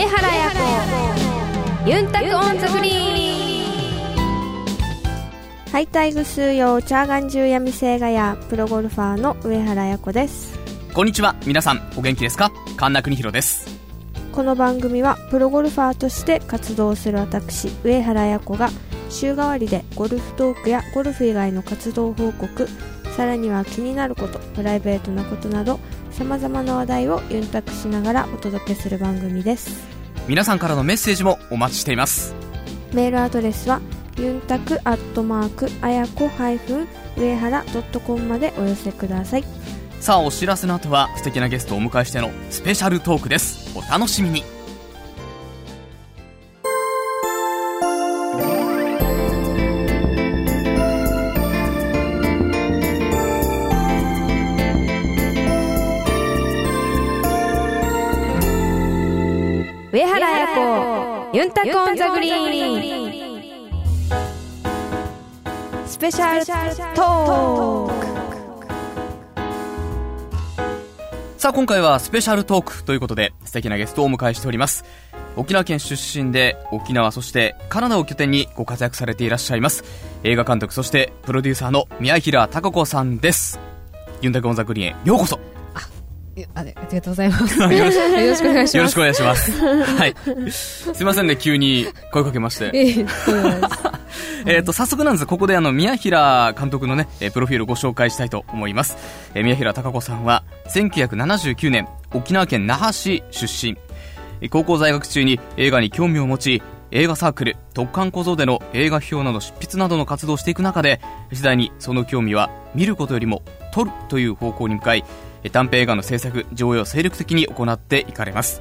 上原彩子。ユンタクオンザグリーンハイタイグ数用チャーガンジュ闇性がやプロゴルファーの上原彩子です。こんにちは。皆さんお元気ですか？神田邦弘です。この番組はプロゴルファーとして活動する私上原彩子が週替わりでゴルフトークやゴルフ以外の活動報告さらには気になることプライベートなことなどさまざまな話題をユンタクしながらお届けする番組です。皆さんからのメッセージもお待ちしています。メールアドレスはユンタクアットマークあやこハイフン上原ドットコムまでお寄せください。さあお知らせの後は素敵なゲストをお迎えしてのスペシャルトークです。お楽しみにンタクオンザグリーンスペシャルトークさあ今回はスペシャルトークということで素敵なゲストをお迎えしております。沖縄県出身で沖縄そしてカナダを拠点にご活躍されていらっしゃいます映画監督そしてプロデューサーの宮平貴子さんです。ユンタクオンザグリーンへようこそあれ、ありがとうございます。よよろしくお願いします。よろしくお願いします。はい。すいませんね、急に声かけまして。えっ と、早速なんですここであの、宮平監督のね、えープロフィールをご紹介したいと思います。えー宮平貴子さんは、1979年、沖縄県那覇市出身。えー高校在学中に映画に興味を持ち、映画サークル、特艦小僧での映画批評など執筆などの活動をしていく中で、次第にその興味は見ることよりも撮るという方向に向かい、えー短編映画の制作、上映を精力的に行っていかれます。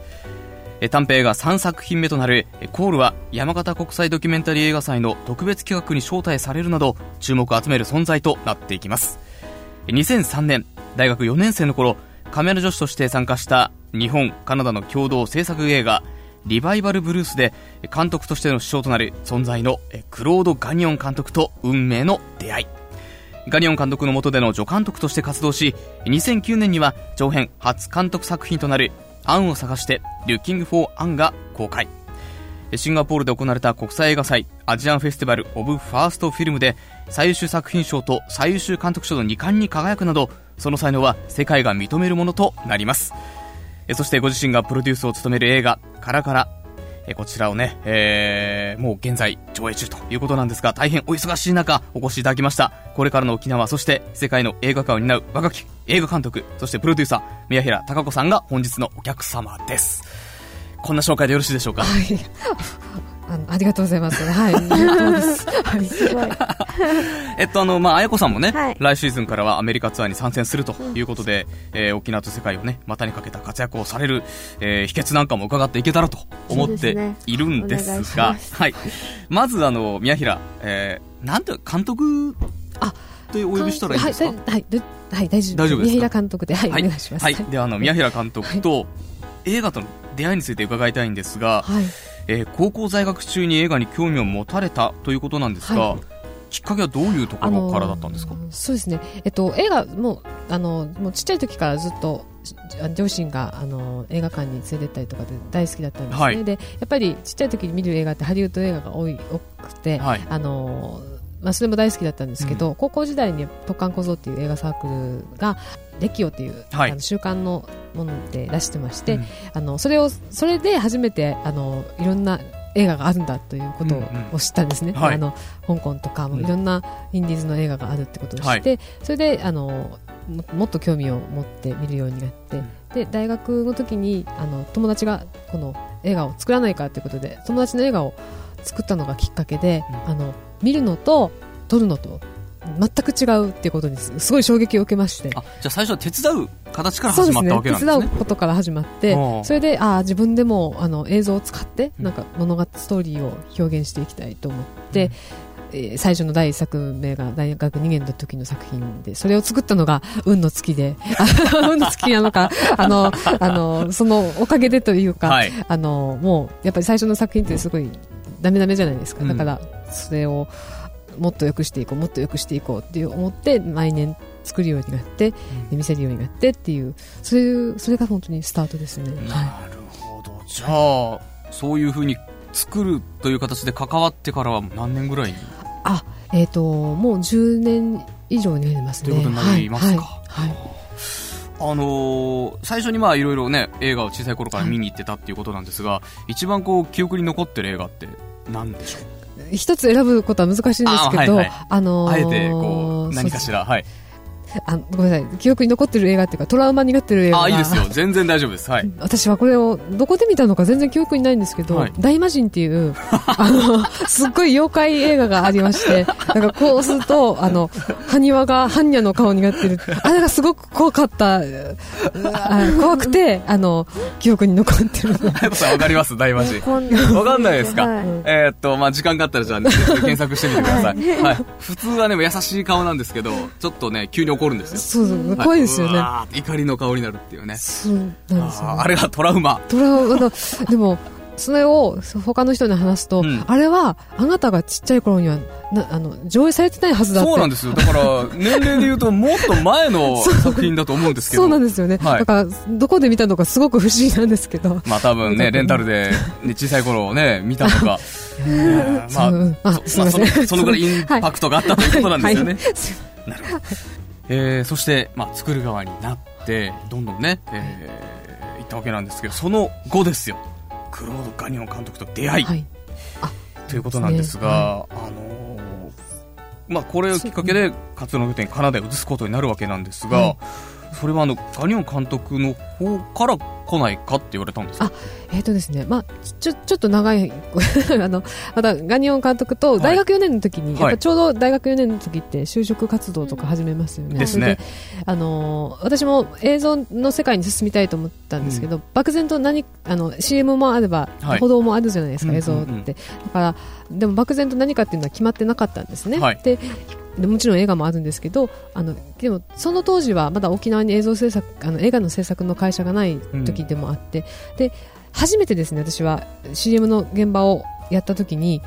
短編映画3作品目となるコールは山形国際ドキュメンタリー映画祭の特別企画に招待されるなど注目を集める存在となっていきます2003年大学4年生の頃カメラ女子として参加した日本カナダの共同制作映画リバイバルブルースで監督としての師匠となる存在のクロード・ガニオン監督と運命の出会いガニオン監督の下での助監督として活動し、2009年には長編初監督作品となるアンを探して、Looking for アンが公開。シンガポールで行われた国際映画祭 Asian Festival of First Film で最優秀作品賞と最優秀監督賞の2冠に輝くなど、その才能は世界が認めるものとなります。そしてご自身がプロデュースを務める映画、カラカラ。えこちらをね、えー、もう現在上映中ということなんですが、大変お忙しい中お越しいただきました。これからの沖縄、そして世界の映画化を担う若き映画監督、そしてプロデューサー、宮平貴子さんが本日のお客様です。こんな紹介でよろしいでしょうか？はい。あの、ありがとうございます。はい。はい。すごいえっと、あの、まあ、あやこさんもね、はい来シーズンからはアメリカツアーに参戦するということで、えー沖縄と世界をね、股にかけた活躍をされる、えー秘訣なんかも伺っていけたらと思っているんですが、ますはい。まず、あの、宮平、えーなんて、監督あってお呼びしたらいいですか？はい、はい、はい、はい大丈夫大丈夫ですか？宮平監督で、はい、はいお願いします。はい。で、あの、宮平監督と映画との出会いについて伺いたいんですが、はい。えー高校在学中に映画に興味を持たれたということなんですが、はいきっかけはどういうところからだったんですか、ーそうですね。えっと、映画、もう、あの、もうちっちゃい時からずっと、じ両親が、あの、映画館に連れてったりとかで大好きだったんですね。はいで、やっぱりちっちゃい時に見る映画ってハリウッド映画が多い、多くて、はい。あのまあ、それも大好きだったんですけど、高校時代に「特艦小僧」っていう映画サークルが「レキオ」っていう、はい。あの週刊のもので出してまして、うん。あのそれをそれで初めてあのいろんな映画があるんだということを,、うんうん。知ったんですね、はい。あの香港とかいろんなインディーズの映画があるってことを知って、それであのももっと興味を持って見るようになって、で大学の時にあの友達がこの映画を作らないかということで友達の映画を作ったのがきっかけで、うん。あの見るのと撮るのと全く違うっていうことにすすごい衝撃を受けまして。あ、じゃあ最初は手伝う形からそうですね始まったわけなん手ですね。伝うことから始まってそれであー自分でもあの映像を使ってうん。なんか物語ストーリーを表現していきたいと思って、えー最初の第一作目が大学2年の時の作品でそれを作ったのが運の月で 運の月なのかあのあのそのおかげでというか、はい。あのもうやっぱり最初の作品ってすごいダメダメじゃないですか、うん。だからそれをもっと良くしていこうもっと良くしていこうっていう思って毎年作るようになって、で見せるようになってっていうそういうそれが本当にスタートですね、はなるほど。じゃあ、そういうふうに作るという形で関わってからは何年ぐらい？にあえっ、ー、ともう10年以上になりますね。ということになりますか、はい。はい。はい、あのー、最初にまあいろいろね映画を小さい頃から見に行ってたっていうことなんですが、一番こう記憶に残ってる映画って何でしょう？一つ選ぶことは難しいんですけど、あはいはい、あのー、あえてこう何かしら。はいあごめんなさい。記憶に残ってる映画っていうかトラウマになってる映画あいいですよ。全然大丈夫です。はい。私はこれをどこで見たのか全然記憶にないんですけど、はい、大魔神っていうあの すっごい妖怪映画がありましてなんかこうするとあの埴輪が般若の顔になってる。あれがすごく怖かった。怖くてあの記憶に残ってる。わかります大魔神。わかんないですか、はい、えー、っとまあ時間があったらじゃあ、ね、検索してみてください、はい、普通はね優しい顔なんですけどちょっとね急に怒るんですよ。そうそう怖いですよね。怒りの顔になるっていうね。そうなんですよ、ね、あれがトラウマ。トラウマでもそれを他の人に話すと、うん、あれはあなたがちっちゃい頃にはなあの上映されてないはずだって。そうなんですよ。だから年齢で言うともっと前の 作品だと思うんですけど。そうなんですよね、はい、だからどこで見たのかすごく不思議なんですけど。まあ多分ね レンタルで、ね、小さい頃ね見たのか。まあ、まあ、そのそのぐらいインパクトがあったということなんですよね、はい、なるほどえー、そして、まあ、作る側になってどんどんね、えー、いったわけなんですけどその後ですよ。クロード・ガニオン監督と出会い、はい、ということなんですが、ねはい、あのー、まあ、これをきっかけで活動の拠点カナダへ移すことになるわけなんですが、はいそれはあのガニオン監督の方から来ないかって言われたんですか？えっ、ー、とですね、まあ、ちょちょっと長い あのまたガニオン監督と大学4年の時に、はい、やっぱちょうど大学4年の時って就職活動とか始めますよね。ですね。あの私も映像の世界に進みたいと思ったんですけど、うん、漠然と何あの CM もあれば、はい、歩道もあるじゃないですか、映像って、うん。うんうん、だからでも漠然と何かっていうのは決まってなかったんですね。はい、ででもちろん映画もあるんですけどあのでもその当時はまだ沖縄に映像制作あの映画の制作の会社がない時でもあって、うん、で初めてですね私は CM の現場をやった時に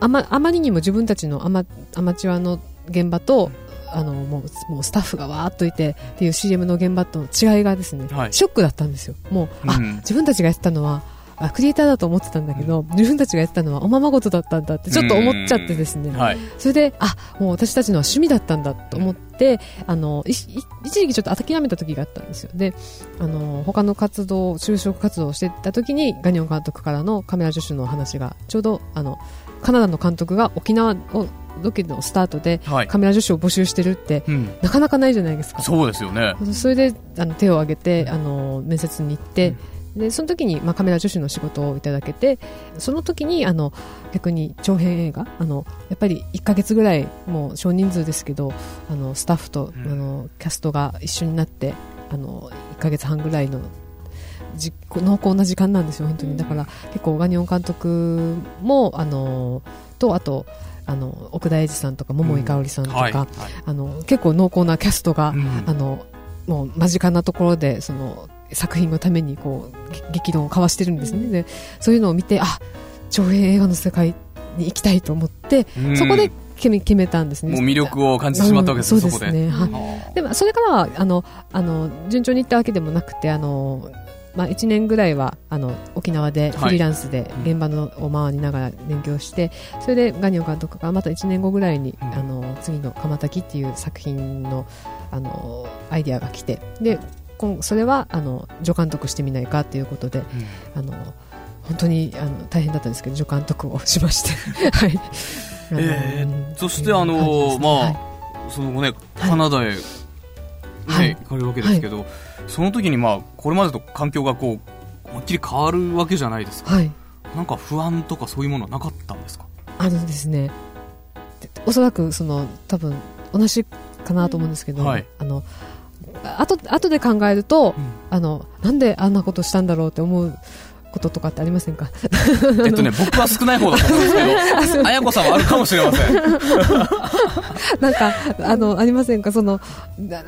あまあまりにも自分たちのアマアマチュアの現場とあのもうもうスタッフがわーっといてっていう CM の現場との違いがですね、はい、ショックだったんですよ。もう、うん、あ自分たちがやってたのはあクリエイターだと思ってたんだけど、自分たちがやってたのはおままごとだったんだってちょっと思っちゃってですね、はい、それであもう私たちのは趣味だったんだと思ってあの一時期ちょっと諦めた時があったんですよ。であの他の活動就職活動をしてた時にガニオン監督からのカメラ助手の話がちょうどあのカナダの監督が沖縄をロケのスタートでカメラ助手を募集してるって、はいうん、なかなかないじゃないですか。そうですよね。それであの手を挙げてあの面接に行って、うんでその時に、まあ、カメラ助手の仕事をいただけてその時にあの逆に長編映画あのやっぱり1か月ぐらいもう少人数ですけどあのスタッフと、うん、あのキャストが一緒になってあの1か月半ぐらいのじ濃厚な時間なんですよ、本当に。だから結構ガニオン監督もあのとあとあの奥田英二さんとか桃井かおりさんとか、うんはいはい、あの結構濃厚なキャストが、うん、あのもう間近なところでその作品のためにこう激論を交わしてるんですね、でそういうのを見てあ長編映画の世界に行きたいと思って、そこで決め決めたんですね。もう魅力を感じてしまったわけです、うん、そうですね、はい、でもそれからはあのあの順調にいったわけでもなくてあのまあ、1年ぐらいはあの沖縄でフリーランスで現場のを回りながら勉強して、それでガニオ監督がまた1年後ぐらいに、あの次の「鎌滝」っていう作品のあのアイディアが来てでそれはあの助監督してみないかということで、うん、あの本当にあの大変だったんですけど助監督をしまして。はい、えー、そしてあの、まあ、はい、その後ねカナダへ、ね、はい、行かれるわけですけど、はい、その時にまあこれまでと環境がこう思いっきり変わるわけじゃないですか、はい、なんか不安とかそういうものはなかったんですか？あのですねおそらくその多分同じかなと思うんですけど、はい、あの後後で考えると、うん、あのなんであんなことしたんだろうって思うこととかってありませんか？えっとね、僕は少ない方だと思うんですけど、あやこさんはあるかもしれません。なんか、あの、ありませんか？その、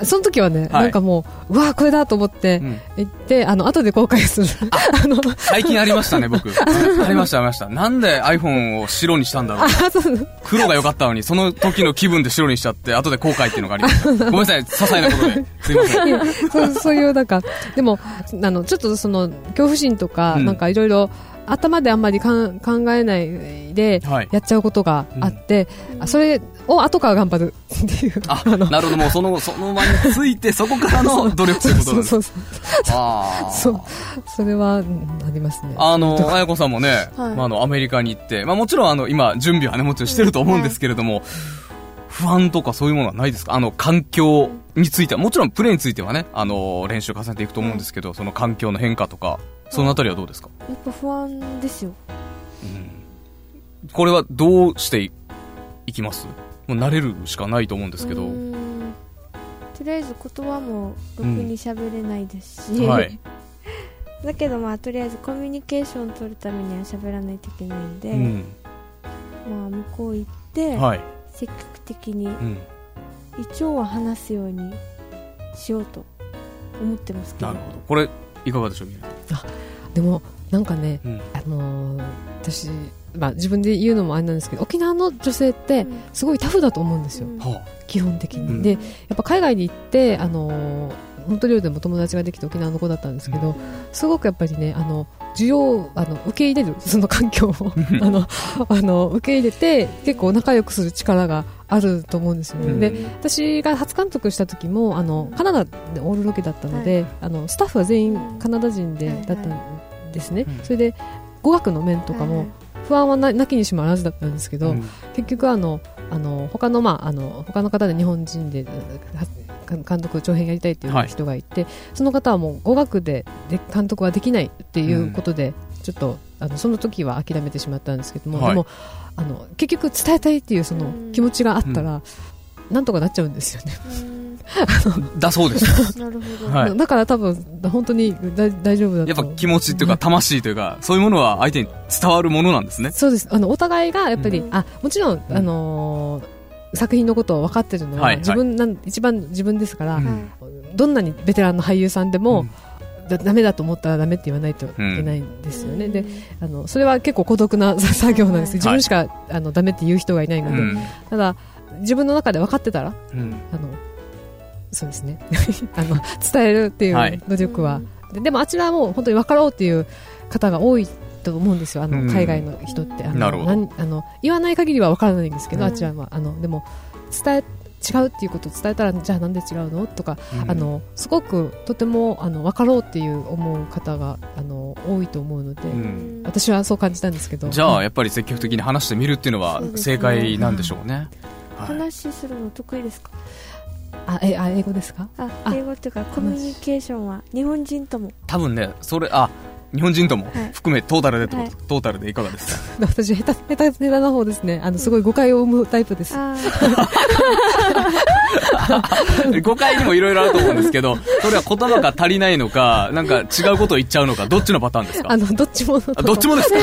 その時はね、はい、なんかもう、うわこれだと思って、行って、うん、あの、後で後悔する。あの、最近ありましたね、僕。ありました、ありました。なんで iPhone を白にしたんだろう。黒が良かったのに、その時の気分で白にしちゃって、後で後悔っていうのがありました。ごめんなさい、些細なことで。すいません。そうそういう、なんか、でも、あの、ちょっとその、恐怖心とか、うん、なんかいろいろ、頭であんまりかん考えないではい。やっちゃうことがあって、うん。あそれを後から頑張るっていうあ、なるほど、もうその、その場について、そこからの努力ということです。そうそうそう。ああ。そう。それはうんありますね。あの、あやこさんもね、はい。まあ、あの、アメリカに行って、まあ、もちろん、あの、今、準備はね、もちろんしてると思うんですけれども、不安とかそういうものはないですか？あの、環境については、もちろんプレーについてはね、あの、練習重ねていくと思うんですけど、その環境の変化とか、そのあたりはどうですか、やっぱ不安ですよ。うん、これはどうしていいきます？もう慣れるしかないと思うんですけど、とりあえず言葉もろくに喋れないですし、はい。だけどまあとりあえずコミュニケーション取るためには喋らないといけないんで、うん。まあ向こう行って、はい。積極的にうん。一応は話すようにしようと思ってますけど。なるほど。これ、いかがでしょう宮根でもなんかねうん。あのー私、まあ、自分で言うのもあれなんですけど沖縄の女性ってうん。すごいタフだと思うんですよ、うん。は基本的に、うん。でやっぱ海外に行ってあのー本当寮でも友達ができて沖縄の子だったんですけど、すごくやっぱりねあの需要あの受け入れるその環境をあのあの受け入れて結構仲良くする力があると思うんですよ。ね、うん。で私が初監督した時もあのカナダでオールロケだったので、あのスタッフは全員カナダ人で、はいだったんですね、うんそれで語学の面とかも不安はななきにしもあらずだったんですけど、うん。結局あのあの他のまああの他の方で日本人では監督長編やりたいっていう人がいて、その方はもう語学でで監督はできないっていうことで、ちょっとあのその時は諦めてしまったんですけども、はい。でもあの結局伝えたいっていうそのうん。気持ちがあったら、なんとかなっちゃうんですよね、うん。だそうです。なるほど、はい。だから多分本当に大大丈夫だとやっぱ気持ちっていうか、魂というか、そういうものは相手に伝わるものなんですね。そうです。あのお互いがやっぱり、うん。あもちろん、うん。あのー作品のことを分かってるのは、はいはい。自分なん一番自分ですから、どんなにベテランの俳優さんでも、うん。だダメだと思ったらダメって言わないといけないんですよね、うんであのそれは結構孤独な作業なんです。けど、はい。自分しか、あのダメって言う人がいないので、うん。ただ自分の中で分かってたらうん。あのそうですね。あの伝えるっていはい。う努力は、ででもあちらはもう本当に分かろうっていう方が多いと思うんですよ。あの、うん。海外の人って。あのあの言わない限りは分からないんですけど、うん。あちらはあのでも伝え違うっていうことを伝えたらじゃあなんで違うの？とか、うん。あのすごくとてもあの分かろうっていう思う方があの多いと思うので、うん。私はそう感じたんですけど。じゃあ、はいやっぱり積極的に話してみるっていうのは正解なんでしょうね。はい。話するの得意ですか？あえあ英語ですか？ああ。英語っていうかコミュニケーションは日本人とも。多分ね、それ、あ、日本人ともはい。含めトータルでってこと、はい。トータルでいかがですか？私下手下手下手な方ですね。あのすごい誤解を生むタイプです、あ 誤解にもいろいろあると思うんですけど、それは言葉が足りないのか、なんか違うことを言っちゃうのか、どっちのパターンですか？あのどっちもあどっちもですか？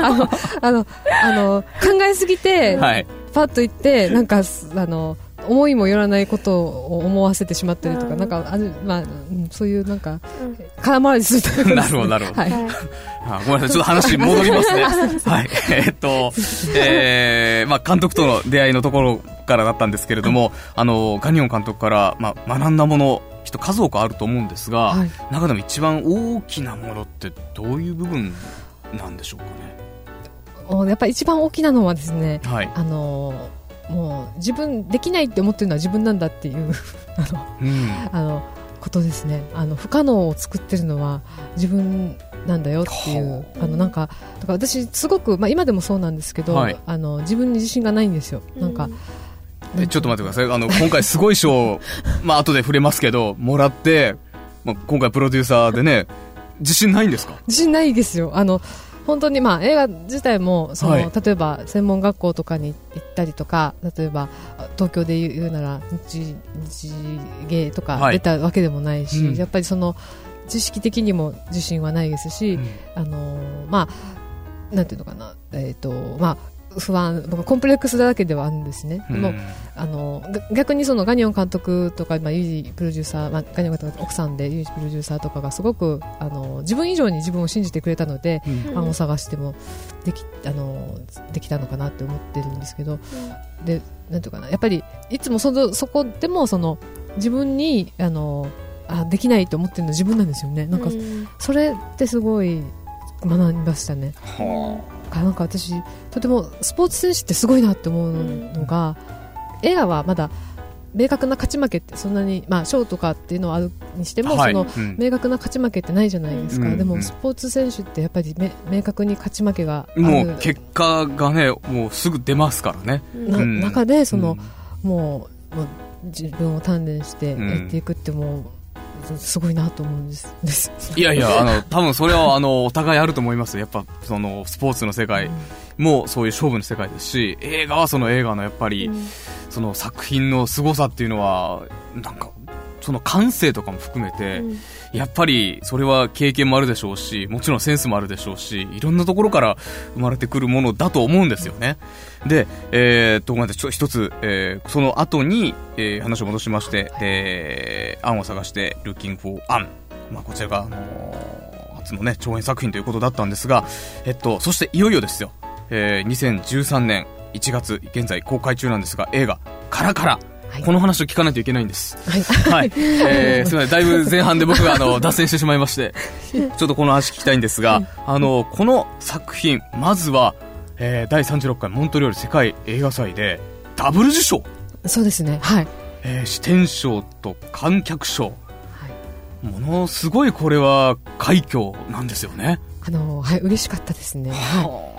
あのあのあの考えすぎて、はい。パッと言ってなんかすあの思いもよらないことを思わせてしまったりとか、うんなんかあの、まあうん、そういうなんかーうん空回りするタイプね、なるほどなるほどはいはい あごめんなさい、ちょっと話戻りますね。はい。えーっと、えー、まあ、監督との出会いのところからだったんですけれども、あの、ガニオン監督から、まあ、学んだもの、きっと数多くあると思うんですが、はい中でも一番大きなものってどういう部分なんでしょうかおやっぱり一番大きなのはですねね。はい。あのもう自分できないって思ってるのは自分なんだっていう あのうん。あのことですね。あの不可能を作ってるのは自分なんだよっていうはああのなんかだから私すごく、まあ、今でもそうなんですけど、はい。あの自分に自信がないんですよ。なんか、えちょっと待ってください。あの、今回すごい賞を、まあ、後で触れますけど、もらって、まあ、今回プロデューサーでね、自信ないんですか？自信ないですよ。あの本当にまあ映画自体もその、はい。例えば専門学校とかに行ったりとか例えば東京で言うなら日日芸とかはい。出たわけでもないし、うん。やっぱりその知識的にも自信はないですし、あのーまあなんていうのかなえっ、とまあ不安僕はコンプレックスだらけではあるんですね、でもうんあのが逆にそのガニオン監督とか、まあ、ユージプロデューサー、まあ、ガニオン監督奥さんでユージプロデューサーとかがすごくあの自分以上に自分を信じてくれたので、うん。うん案を探してもできあのできたのかなって思ってるんですけど。でなんていうかなやっぱりいつもそのそこでもその自分にあのあできないと思ってるのは自分なんですよね。なんかうん。それってすごい学びましたね。はなんか私とてもスポーツ選手ってすごいなって思うのが、映画はまだ明確な勝ち負けってそんなに、まあ、賞とかっていうのはあるにしても、はい。そのうん。明確な勝ち負けってないじゃないですか、うんうん。でもスポーツ選手ってやっぱりめ明確に勝ち負けがある。もう結果がね、もうすぐ出ますからね。中でその、うん。もうもう自分を鍛錬してやっていくってもう、すごいなと思うんです。ですいやいや、あの、多分それは、あの、お互いあると思います。やっぱ、その、スポーツの世界。もそういう勝負の世界ですし、映画はその映画のやっぱり、その作品の凄さっていうのは、なんか、その感性とかも含めて、やっぱりそれは経験もあるでしょうし、もちろんセンスもあるでしょうし、いろんなところから生まれてくるものだと思うんですよね。で、えー、と、ごめんなさい、ちょ一つ、えー、その後に、えー、話を戻しまして、えー、案を探して、Looking for 案。まあ、こちらが、あのー初のね、長編作品ということだったんですが、えっと、そしていよいよですよ、えー、2013年1月、現在公開中なんですが、映画、カラカラ。はい。この話を聞かないといけないんです。はい。はい。えー、すみません。だいぶ前半で僕があの、脱線してしまいまして、ちょっとこの話聞きたいんですが、あの、この作品、まずは、えー、第36回モントリオール世界映画祭で、ダブル受賞。そうですね。はい、えー、視点賞と観客賞。はい。ものすごいこれは快挙なんですよね。あのはい嬉しかったですね。はい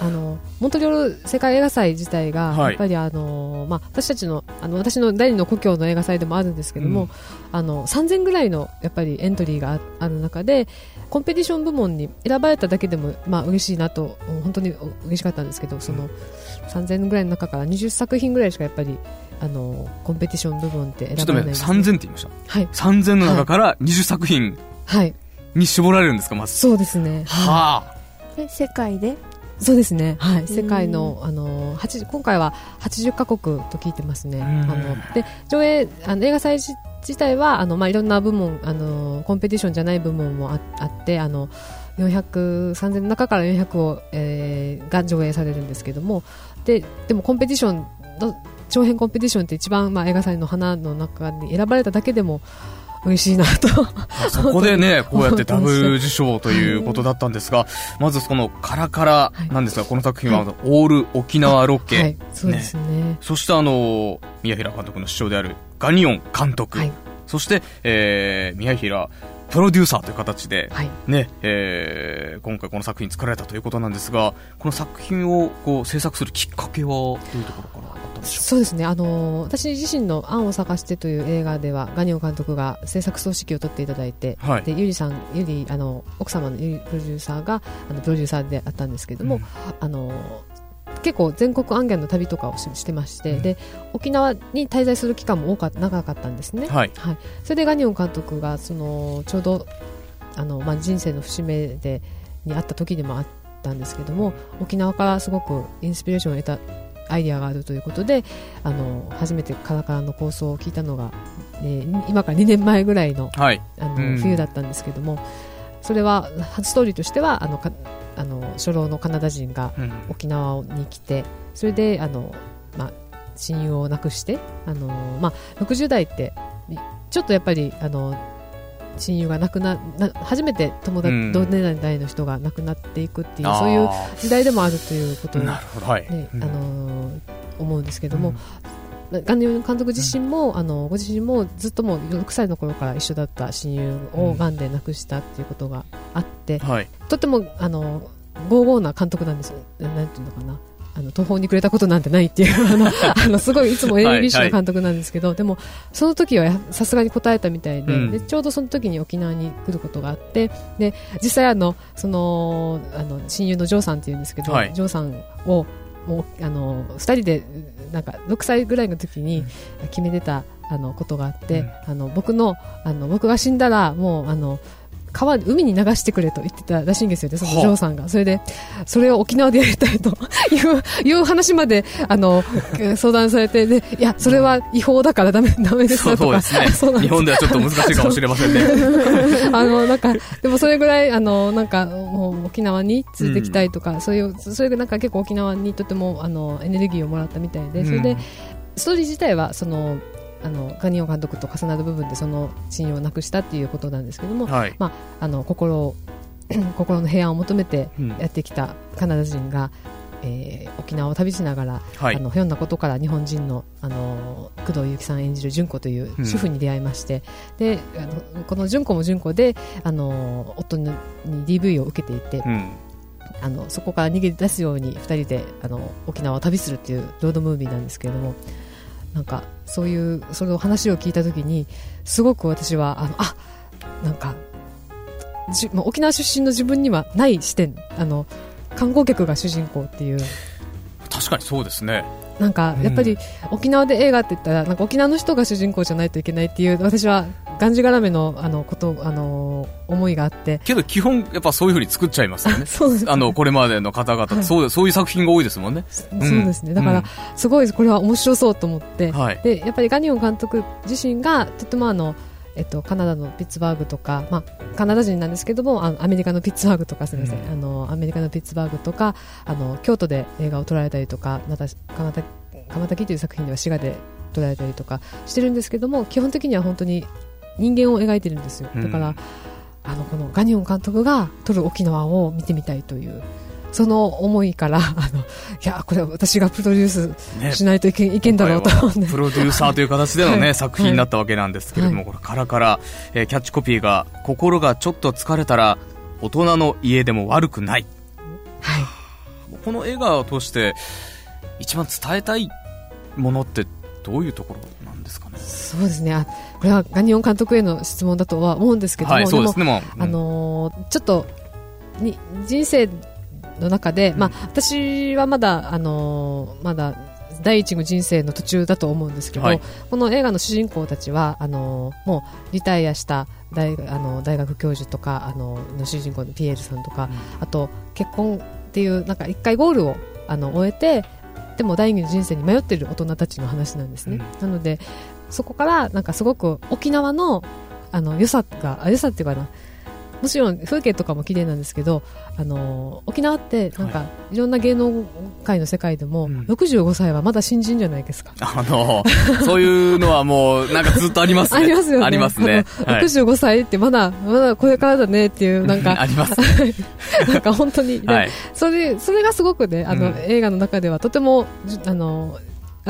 あのモントリオール世界映画祭自体が、はい。やっぱりあの、まあ、私たちのあの私の第二の故郷の映画祭でもあるんですけども、うん。あの3000ぐらいのやっぱりエントリーがあある中でコンペティション部門に選ばれただけでも、まあ嬉しいなと本当に嬉しかったんですけどその3000ぐらいの中から20作品ぐらいしかやっぱりあのコンペティション部門ってちょっとね、選ばれないんです、3000って言いました？はい、3000の中から20作品はい、に絞られるんですか、まず。そうですね、はあ。で世界で？そうですね、はい、世界のあの80今回は80カ国と聞いてますね。ん。あので上映あの映画祭自自体はあの、まあ、いろんな部門あのコンペティションじゃない部門もああってあの400 3000の中から400を、えーが上映されるんですけどもででもコンペティションの長編コンペティションって一番、まあ、映画祭の花の中に選ばれただけでも嬉しいなと。そこでね、こうやってダブル受賞ということだったんですが、まずそのカラカラなんですが、この作品はオール沖縄ロケ、はいそうですね。そしてあの、宮平監督の師匠であるガニオン監督、はい。そして、えー、宮平プロデューサーという形で、はい。ね、えー、今回この作品作られたということなんですが、この作品をこう制作するきっかけはどういうところから？あったんでしょそうですね、あのー私自身の「案を探して」という映画ではガニオン監督が制作総指揮を取っていただいて、はい。でゆりさんゆりあの奥様のゆりプロデューサーがあのプロデューサーであったんですけれども、うん。あのー結構全国案件の旅とかをししてまして、うん。で沖縄に滞在する期間も多か長かったんですね、うはい。はい、それでガニオン監督がそのちょうどあの、まあ、人生の節目でにあった時でもあったんですけども沖縄からすごくインスピレーションを得たアイディアがあるということであの初めてカラカラの構想を聞いたのが、えー今から2年前ぐらいのはい。あの、うん冬だったんですけどもそれはストーリーとしてはあのかあの初老のカナダ人がうん沖縄に来てそれであの、まあ、親友を亡くしてあの、まあ、60代ってちょっとやっぱりあの親友が亡くなな初めて友達、うん同年代の人が亡くなっていくっていうそういうあ時代でもあるということーを、なるほど。はい。ねうんあの思うんですけども、ガンデ監督自身も、あのご自身もずっともう6歳の頃から一緒だった親友をがんで亡くしたっていうことがあって、はい。とってもあのゴーゴーな監督なんですよ。なんていうのかな。あの途方に暮れたことなんてないっていう あのあのすごいいつもエネルギッシュな監督なんですけど、でもその時はやさすがに答えたみたいで,、うん。でちょうどその時に沖縄に来ることがあってで実際あのそのあの親友のジョーさんっていうんですけど、はい。ジョーさんをもうあの2人でなんか6歳ぐらいの時に決めてたあのことがあって、あの僕のあの僕が死んだらもうあの川海に流してくれと言ってたらしいんですよね、そのジョーさんが。それで、それを沖縄でやりたいと いう、いう話まで、あの、相談されて、で、いや、それは違法だからダメ、ダメですとか。そうですね。そうなんです日本ではちょっと難しいかもしれませんね。あの、なんか、でもそれぐらい、あの、なんか、もう沖縄に連れてきたいとか、そういう、それがなんか結構沖縄にとても、あの、エネルギーをもらったみたいで、それで、ストーリー自体は、その、あの、ガニオン監督と重なる部分でその親友を亡くしたっていうことなんですけども、はい。あの心を 心の平安を求めてうん。やってきたカナダ人が、えー沖縄を旅しながら、はい。あのひょんなことから日本人のあの工藤由紀さん演じる純子といううん。主婦に出会いまして、であのこの純子も純子であの夫にに DV を受けていて、うん。あのそこから逃げ出すように2人であの沖縄を旅するっていうロードムービーなんですけれどもなんかそういうその話を聞いた時にすごく私はあのあなんかじ、まあ、沖縄出身の自分にはない視点あの観光客が主人公っていう。確かにそうですね。なんかうん。やっぱり沖縄で映画って言ったらなんか沖縄の人が主人公じゃないといけないっていう私はがんじがらめのあのことあの思いがあって。けど基本やっぱそういうふうに作っちゃいますよね。あのこれまでの方々、はい。そうそういう作品が多いですもんね、そうですね。だから、すごいこれは面白そうと思って、はい。でやっぱりガニオン監督自身がとてもあの、えっと、カナダのピッツバーグとか、まあ、カナダ人なんですけどもあのアメリカのピッツバーグとかすみません、うん。あのアメリカのピッツバーグとかあの京都で映画を撮られたりとかまた鎌田鎌田木という作品では滋賀で撮られたりとかしてるんですけども基本的には本当に人間を描いてるんですよ。だから、うん。あのこのガニオン監督が撮る沖縄を見てみたいというその思いから あのいやこれは私がプロデュースね。しないといけいけんだろうと思ってプロデューサーという形でのね、はい。作品になったわけなんですけれども、はい。これからから、えーキャッチコピーが心がちょっと疲れたら大人の家でも悪くない。はい。この映画を通して一番伝えたいものってどういうところなんですかね？そうですね。あこれはガニオン監督への質問だとは思うんですけども、はいそうですもねあのーちょっとに人生の中で、まあ、私はまだ、あのーまだ第一の人生の途中だと思うんですけど、はい。この映画の主人公たちはあのーもうリタイアした大あの大学教授とかあのの主人公のピエールさんとか、あと結婚っていうなんか一回ゴールをあの終えてでも第二の人生に迷っている大人たちの話なんですね、なのでそこからなんかすごく沖縄のあの良さがあ良さっていうかなもちろん風景とかも綺麗なんですけど、あの沖縄ってなんか、い、ろんな芸能界の世界でも、うん。65歳はまだ新人じゃないですか。あのそういうのはもうなんかずっとありますね。ありますよね。ありますね、あのはい。65歳ってまだ、まだこれからだねっていう、なんか、ありますなんか本当に、ではい。それ、それがすごくね、あの、うん。映画の中ではとても、じあの、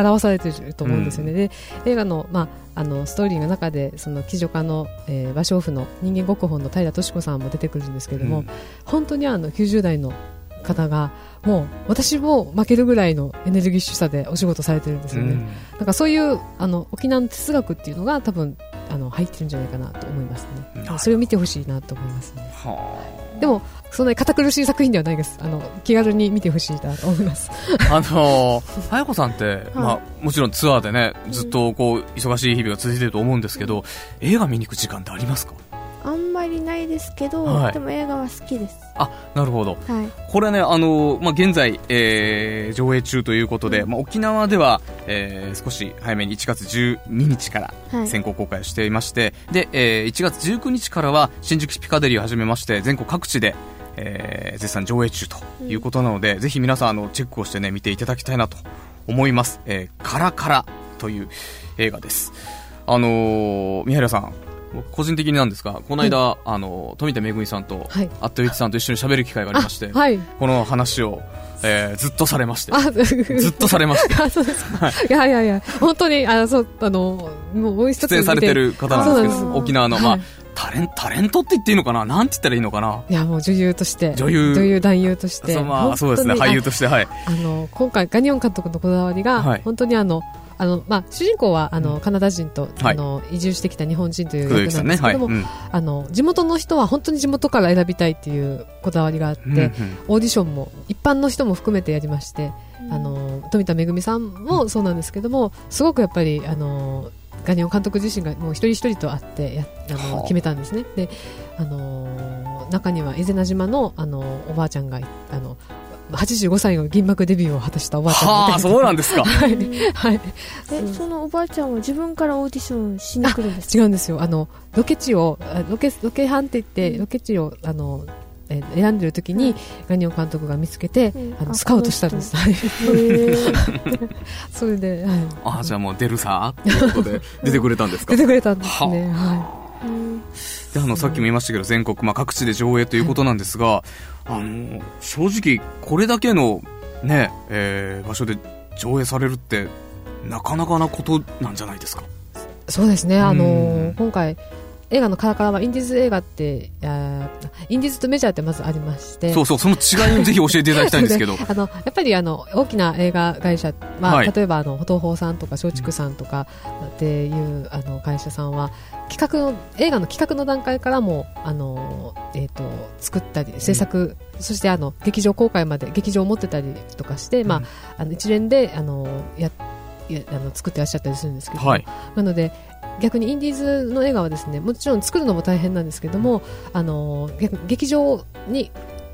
表されてると思うんですよね。で、映画の、まあ、あの、ストーリーの中で、その、貴女家の、えー、芭蕉布の人間国宝の平敏子さんも出てくるんですけれども、うん本当にあの、90代の方が、もう、私も負けるぐらいのエネルギッシュさでお仕事されてるんですよね。うんなんかそういう、あの、沖縄の哲学っていうのが多分、あの、入ってるんじゃないかなと思いますね。それを見てほしいなと思いますね。はでも、そんなに堅苦しい作品ではないです。あの、気軽に見てほしいなと思います。あ あのー、早子さんって、まあ、もちろんツアーでね、ずっとこう、忙しい日々が続いてると思うんですけど、映画見に行く時間ってありますか？あんまりないですけど、はい。でも映画は好きです。あ、なるほど。はい。これね、あのーまあ、現在、えー上映中ということで、まあ、沖縄では、えー少し早めに1月12日からはい。先行公開をしていまして、で、えー1月19日からは新宿市ピカデリーを始めまして、全国各地で、えー絶賛上映中ということなので、ぜひ皆さん、あの、チェックをしてね、見ていただきたいなと思います。えーカラカラという映画です。あのー、宮平さん、個人的になんですが、この間、あの、富田恵さんと、はい。あっとゆきさんと一緒に喋る機会がありまして、はい。この話を、えーずっとされまして、あ、ずっとされまして、あ、そうですか。い。やいやいや、本当に、あ、そう、あの、もう、出演されてる方なんですけど、沖縄の、まあはい、タレンタレントって言っていいのかな？なんて言ったらいいのかな？いや、もう女優として。女優。女優男優として。そうまあ、そうですね、俳優として、はい。あの、今回、ガニオン監督のこだわりが、はい。本当にあの、あの、まあ、主人公は、あの、カナダ人と、はい。あの、移住してきた日本人という役。なんですけども、うん。あの、地元の人は本当に地元から選びたいっていうこだわりがあって、うんうん。オーディションも一般の人も含めてやりまして、あの富田恵さんもそうなんですけどもすごくやっぱりあのガニオン監督自身がもう一人一人と会ってやあはあ。の決めたんですね。であの中には伊是名島のあのおばあちゃんがあの85歳の銀幕デビューを果たしたおばあちゃんはあ、そうなんでですか。はい、はい、えそのおばあちゃんは自分からオーディションしに来るんです違うんですよ。あのロケ地をあロケロケハンって言ってロケ地をあのえー選んでる時に、ガニオン監督が見つけて、うん。ああのスカウトしたんです。それで、はい、あじゃあもう出るさーっていうことで 出てくれたんですか？出てくれたんですね。ははうん。でであのさっきも言いましたけど全国、まあ、各地で上映ということなんですが、あの正直これだけの、ねえー場所で上映されるってなかなかなことなんじゃないですか？そうですね、あのうん。今回、映画のカラカラはインディーズ映画って、あーインディーズとメジャーってまずありまして、そうそうその違いを ぜひ教えていただきたいんですけど。あのやっぱりあの大きな映画会社は、はい。例えばあの東宝さんとか松竹さんとかっていうあの会社さんは企画の映画の企画の段階からもあの、えー、と作ったり制作、そしてあの劇場公開まで劇場を持ってたりとかして、まあ、あの一連であのややあの作ってらっしゃったりするんですけど、はい。なので逆にインディーズの映画はですねもちろん作るのも大変なんですけどもあの逆劇場に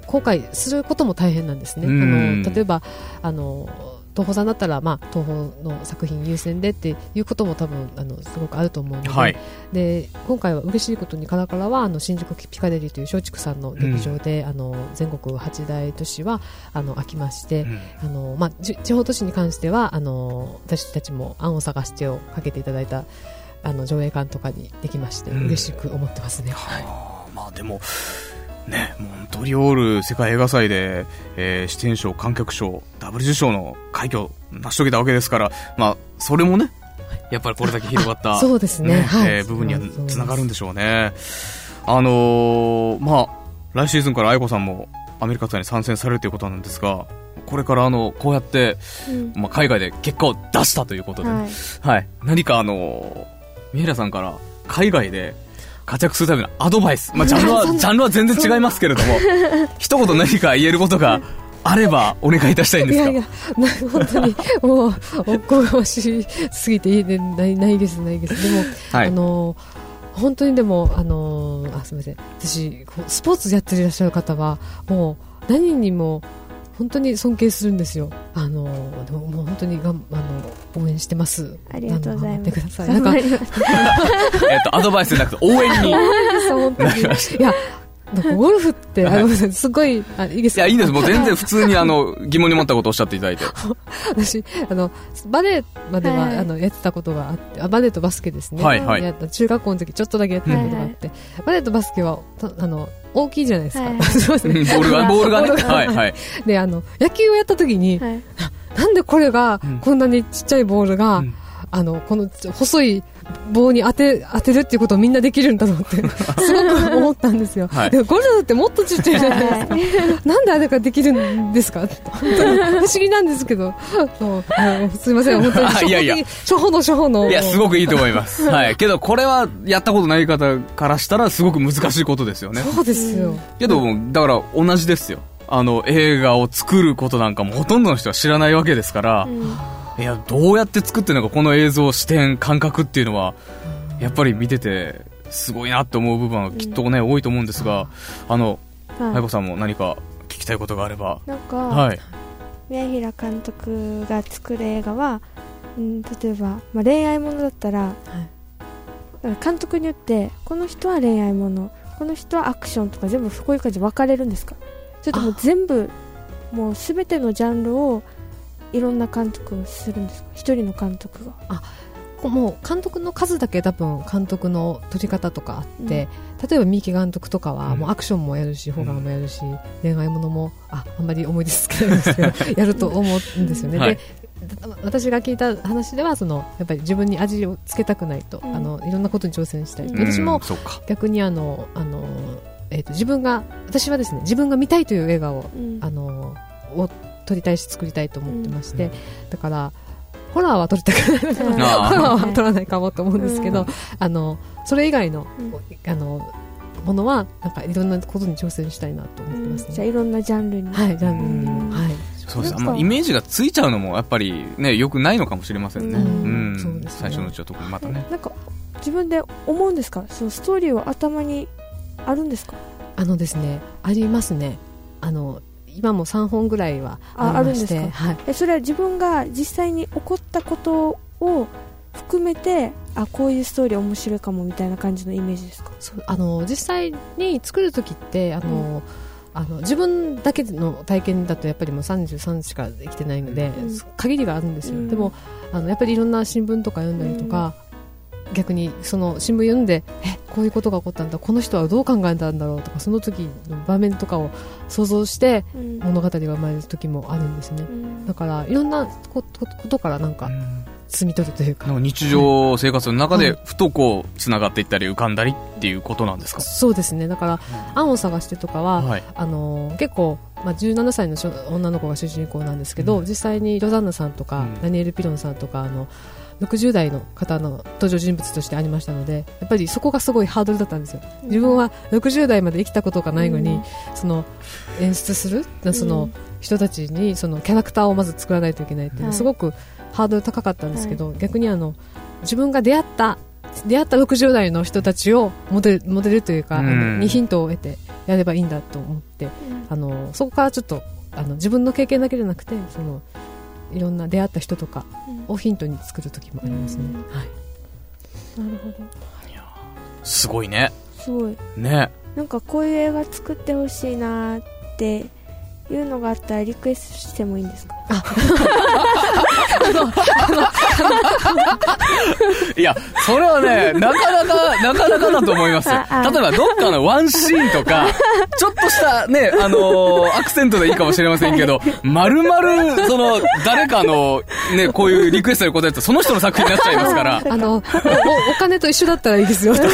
公開することも大変なんですね。あうん。の例えばあの東宝さんだったら、まあ、東宝の作品優先でっていうことも多分あのすごくあると思うので,、はい。で今回は嬉しいことにカラカラはあの新宿ピカデリーという松竹さんの劇場で、あの全国八大都市はあの空きまして、うん。あのまあ、じ地方都市に関してはあの私たちも案を探してをかけていただいたあの上映館とかにできまして、うん。嬉しく思ってますね。あーまあでもねモントリオール世界映画祭で、えー、出演賞観客賞ダブル受賞の快挙を成し遂げたわけですからまあそれもねやっぱりこれだけ広がった そうですね。はい。えー部分にはつながるんでしょうね。あのーまあ来シーズンから愛子さんもアメリカツアーに参戦されるということなんですがこれからあのこうやって、うん。まあ、海外で結果を出したということで、はい。はい。何かあのー、三平さんから海外で活躍するためのアドバイス。まあ、ジャンルは、ジャンルは全然違いますけれども、一言何か言えることがあればお願いいたしたいんですかいやいや、な本当に、もう、おこがましすぎて言えない、ないです、ないです。でも、はいあの、本当にでも、あの、あ、すみません。私、スポーツやっていらっしゃる方は、もう、何にも、本当に尊敬するんですよ。あの、でももう本当にがん、あの、応援してます。ありがとうございますあの頑張ってください。なんか、えっと、アドバイスじゃなくて応援に。いそう本当に。いや、ゴルフって、あはい。ごめんなさいすごい、あ、いいですか？や、いいんです。もう全然普通にあの、疑問に思ったことをおっしゃっていただいて。私あのバレエまでは、はい。あのやってたことがあってあバレエとバスケですね、はいはい。やった中学校の時ちょっとだけやってたことがあって、バレエとバスケはたあの大きいじゃないですか、はい。そうですうんボねールが、ボールがね。ボールが。はい、はい。であの野球をやった時に、はい。なんでこれが、うん。こんなにちっちゃいボールが、うんあのこの細い棒に当て当てるっていうことをみんなできるんだと思って すごく思ったんすよ、はい。でゴルフってもっとちっちゃいじゃないですか、なんであれができるんですか？本当に不思議なんですけど。そう。すいません。本当にあいやいや。初歩の初歩の。いや、すごくいいと思います。はい。けど、これは、やったことない方からしたら、すごく難しいことですよね。そうですよ、けど、だから、同じですよ。あの、映画を作ることなんかもほとんどの人は知らないわけですから、いや、どうやって作ってるのか、この映像、視点、感覚っていうのは、やっぱり見てて、すごいなって思う部分はきっとね、多いと思うんですが、あの、はい。愛子さんも何か聞きたいことがあれば。なんか、はい。宮平監督が作る映画は、うん、例えば、まあ、恋愛ものだったら、だから監督によってこの人は恋愛ものこの人はアクションとか全部こういう感じで分かれるんですか？それとも全部もう全てのジャンルをいろんな監督をするんですか？一人の監督が。もう監督の数だけ多分監督の撮り方とかあって、例えば三木監督とかはもうアクションもやるし、ホラーもやるし恋愛ものもああんまり思い出つけないんですけど やると思うんですよね、はい。で私が聞いた話ではそのやっぱり自分に味をつけたくないと、うん。あのいろんなことに挑戦したいと、うん。私も。逆にあのあの、えー、と自分が私はですね自分が見たいという映画をうん。あのを撮りたいし作りたいと思ってまして、うん。だからホラーは撮りたくないうん。あ ーホラーは撮らないかもと思うんですけど、うん。あのそれ以外の,、うん。あのものはなんかいろんなことに挑戦したいなと思ってますね。じゃあいろんなジャンルに、はい、ジャンルにうん。も、はい、そうです。あなんまイメージがついちゃうのも、やっぱりね、良くないのかもしれませんね。ううんん。そうですね。最初のうちは特にまたね。なんか自分で思うんですか？そのストーリーは頭にあるんですか？あのですね、ありますね。あの今も3本ぐらいはあるんですはい、えそれは自分が実際に起こったことを含めてあこういうストーリー面白いかもみたいな感じのイメージですか？そうあの実際に作る時ってあの、あの自分だけの体験だとやっぱりもう33しかできてないので、うん。限りがあるんですよ、うん。でもあのやっぱりいろんな新聞とか読んだりとか、逆にその新聞読んでえこういうことが起こったんだこの人はどう考えたんだろうとかその時の場面とかを想像してうん。物語が生まれる時もあるんですね。うん。だからいろんなことからなんか摘み取るというか。日常生活の中ではいふとこうつながっていったり浮かんだりっていうことなんですか、そうですね。だから「案を探して」とかは、はい。あのー結構、まあ、17歳の女の子が主人公なんですけど、うん。実際にロザンナさんとか、うん。ダニエル・ピロンさんとかあの60代の方の登場人物としてありましたのでやっぱりそこがすごいハードルだったんですよ。自分は60代まで生きたことがないのに、うん。その演出するその、うん人たちにそのキャラクターをまず作らないといけないっていうのははい。すごくハードル高かったんですけど、逆にあの自分が出会った出会った60代の人たちをモデルモデルというか、にヒントを得てやればいいんだと思ってあのそこからちょっとあの自分の経験だけじゃなくてそのいろんな出会った人とかをヒントに作る時もありますね、うん。はい、なるほど。すごいね。すごい。ね。なんかこういう映画作ってほしいなーっていうのがあったらリクエストしてもいいんですか？いやそれはねなかなかなかなかだと思います例えばどっかのワンシーンとか ちょっとしたねあのーアクセントでいいかもしれませんけど丸々その誰かのねこういうリクエストで答えるとその人の作品になっちゃいますから。あのおお金と一緒だったらいいですよ。とか。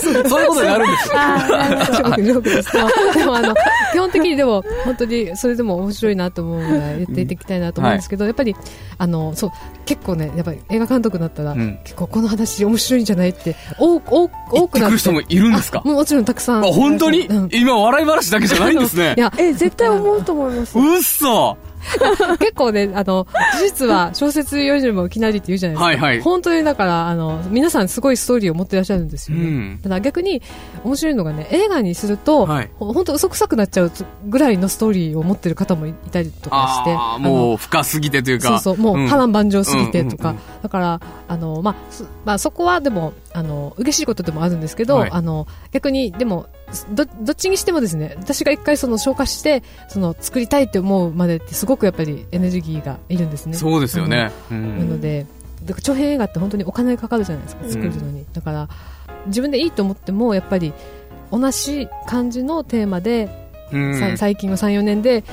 そういうことになるんです。よです。でもあの基本的にでも本当にそれでも面白いなと思うのでやっていきたいなと思うんですけど、やっぱりあのそう結構ねやっぱり映画監督だったら、うん。結構この話面白いんじゃないって多多多くなって。くる人もいるんですか？あもちろんたくさん。あ本当に？うん。今笑い話だけじゃないんですね。いやえ絶対思うと思います。うっそ 結構ね、あの、事実は小説よりもいきなりって言うじゃないですか。はいはい本当にだから、あの、皆さんすごいストーリーを持ってらっしゃるんですよね。うんただ逆に面白いのがね、映画にすると、はいほ本当嘘くさくなっちゃうぐらいのストーリーを持ってる方もいたりとかして。あもう深すぎてというかそうそう、もう波乱万丈すぎてとか、うんうんだから、あの、まあ、そまあ、そこはでも、あの、嬉しいことでもあるんですけど、はいあの、逆に、でも、ど、どっちにしてもですね、私が一回その消化して、その、作りたいって思うまでってすごくやっぱりエネルギーがいるんですね。そうですよね。なんので、だから長編映画って本当にお金かかるじゃないですか、うん作るのに。だから、自分でいいと思っても、やっぱり、同じ感じのテーマで、うんさ最近の3、4年で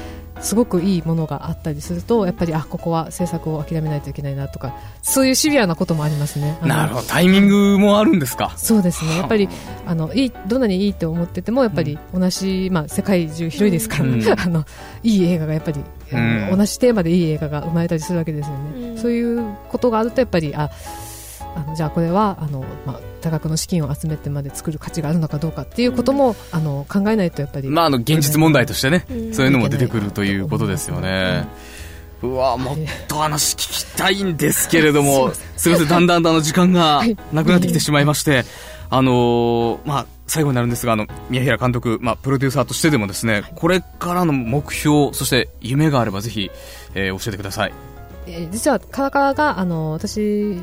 すごくいいものがあったりするとやっぱりあここは制作を諦めないといけないなとかそういうシビアなこともありますね。なるほど。タイミングもあるんですか？そうですね。やっぱりあのいいどんなにいいと思っててもやっぱり同じ、まあ、世界中広いですから、うん。あのいい映画がやっぱり、うん。同じテーマでいい映画が生まれたりするわけですよね、うん。そういうことがあるとやっぱりああのじゃあこれはあの、まあ、多額の資金を集めてまで作る価値があるのかどうかっていうことも、あの考えないとやっぱり、まああの現実問題としてね、うん。そういうのも出てくるということですよね、うわもっと話聞きたいんですけれどもすみませんだんだんだんだん時間がはい。なくなってきてしまいましてあのーまあ最後になるんですがあの宮平監督、まあ、プロデューサーとしてでもですねこれからの目標そして夢があればぜひ、えー教えてください。えー実はカラカラがあの私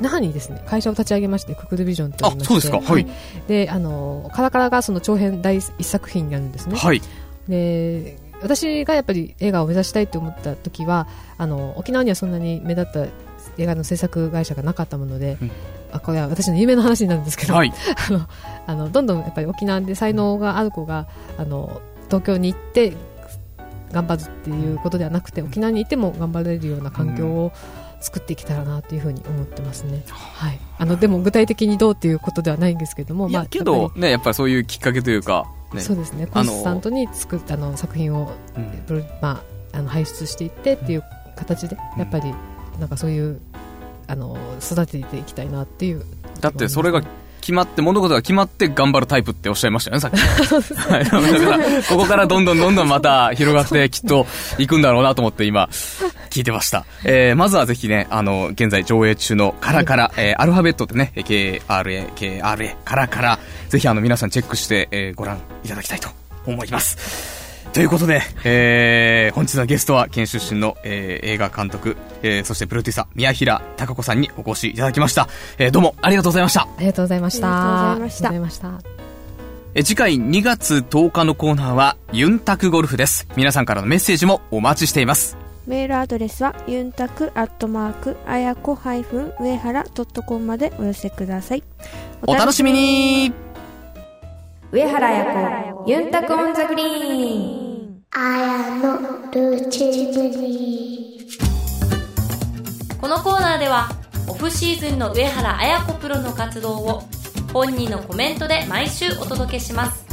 那覇にですね。会社を立ち上げましてククルビジョンと言いまして。あそうですか。はい。であのカラカラがその長編第一作品になるんですね、はい。で私がやっぱり映画を目指したいと思った時はあの沖縄にはそんなに目立った映画の制作会社がなかったもので、うん。あこれは私の夢の話になるんですけど、はい。あのあのどんどんやっぱり沖縄で才能がある子があの東京に行って頑張るっていうことではなくて沖縄にいても頑張れるような環境を作っていけたらなというふうに思ってますね、はい、あのでも具体的にどうっていうことではないんですけども、いやけどねやっぱりそういうきっかけというか、ね。そうですね。コンスタントに作ったあの作品をうん。まあ、あの輩出していってっていう形で、やっぱりなんかそういうあの育てていきたいなっていう。だってそれが決まって物事が決まって頑張るタイプっておっしゃいましたよねさっき。はいだからここからどんどんどんどんまた広がってきっと行くんだろうなと思って今聞いてました、えー、まずはぜひねあの現在上映中のカラカラ、えーアルファベットでね KRA KRA カラカラ。ぜひあの皆さんチェックして、えーご覧いただきたいと思いますということで、えー、本日のゲストは県出身の、えー映画監督、えーそしてプロデューサー宮平貴子さんにお越しいただきました、えーどうもありがとうございました。ありがとうございました。ありがとうございました。ありがとうございましたえ次回2月10日のコーナーはユンタクゴルフです。皆さんからのメッセージもお待ちしています。メールアドレスはユンタクアットマークあやこ上原ドットコムまでお寄せください。お楽しみに上原彩子ユンタクオンザグリーン。あやのルチーこのコーナーではオフシーズンの上原綾子プロの活動を本人のコメントで毎週お届けします。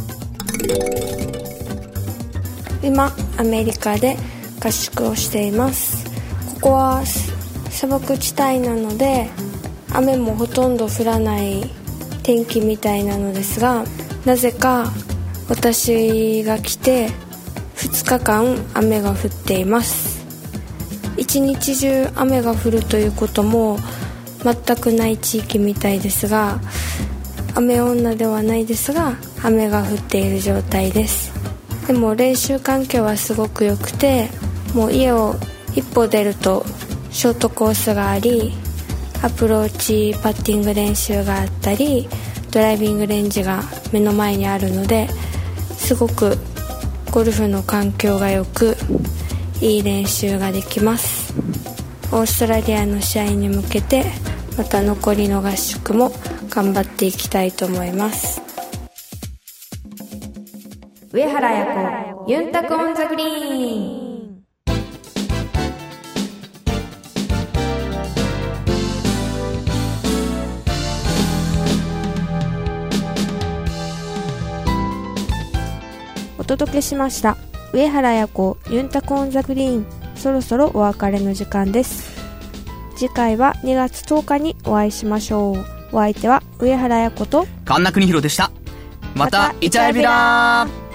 今アメリカで合宿をしています。ここは砂漠地帯なので雨もほとんど降らない天気みたいなのですがなぜか私が来て2日間雨が降っています。一日中雨が降るということも全くない地域みたいですが雨女ではないですが雨が降っている状態です。でも練習環境はすごく良くてもう家を一歩出るとショートコースがありアプローチパッティング練習があったりドライビングレンジが目の前にあるのですごくゴルフの環境が良くいい練習ができます。オーストラリアの試合に向けてまた残りの合宿も頑張っていきたいと思います。上原彩子ユンタクオンザグリーン。届けしました。上原彩子ユンタクオンザグリーン。そろそろお別れの時間です。次回は2月10日にお会いしましょう。お相手は上原彩子と神田邦弘でした。またイチャエビラー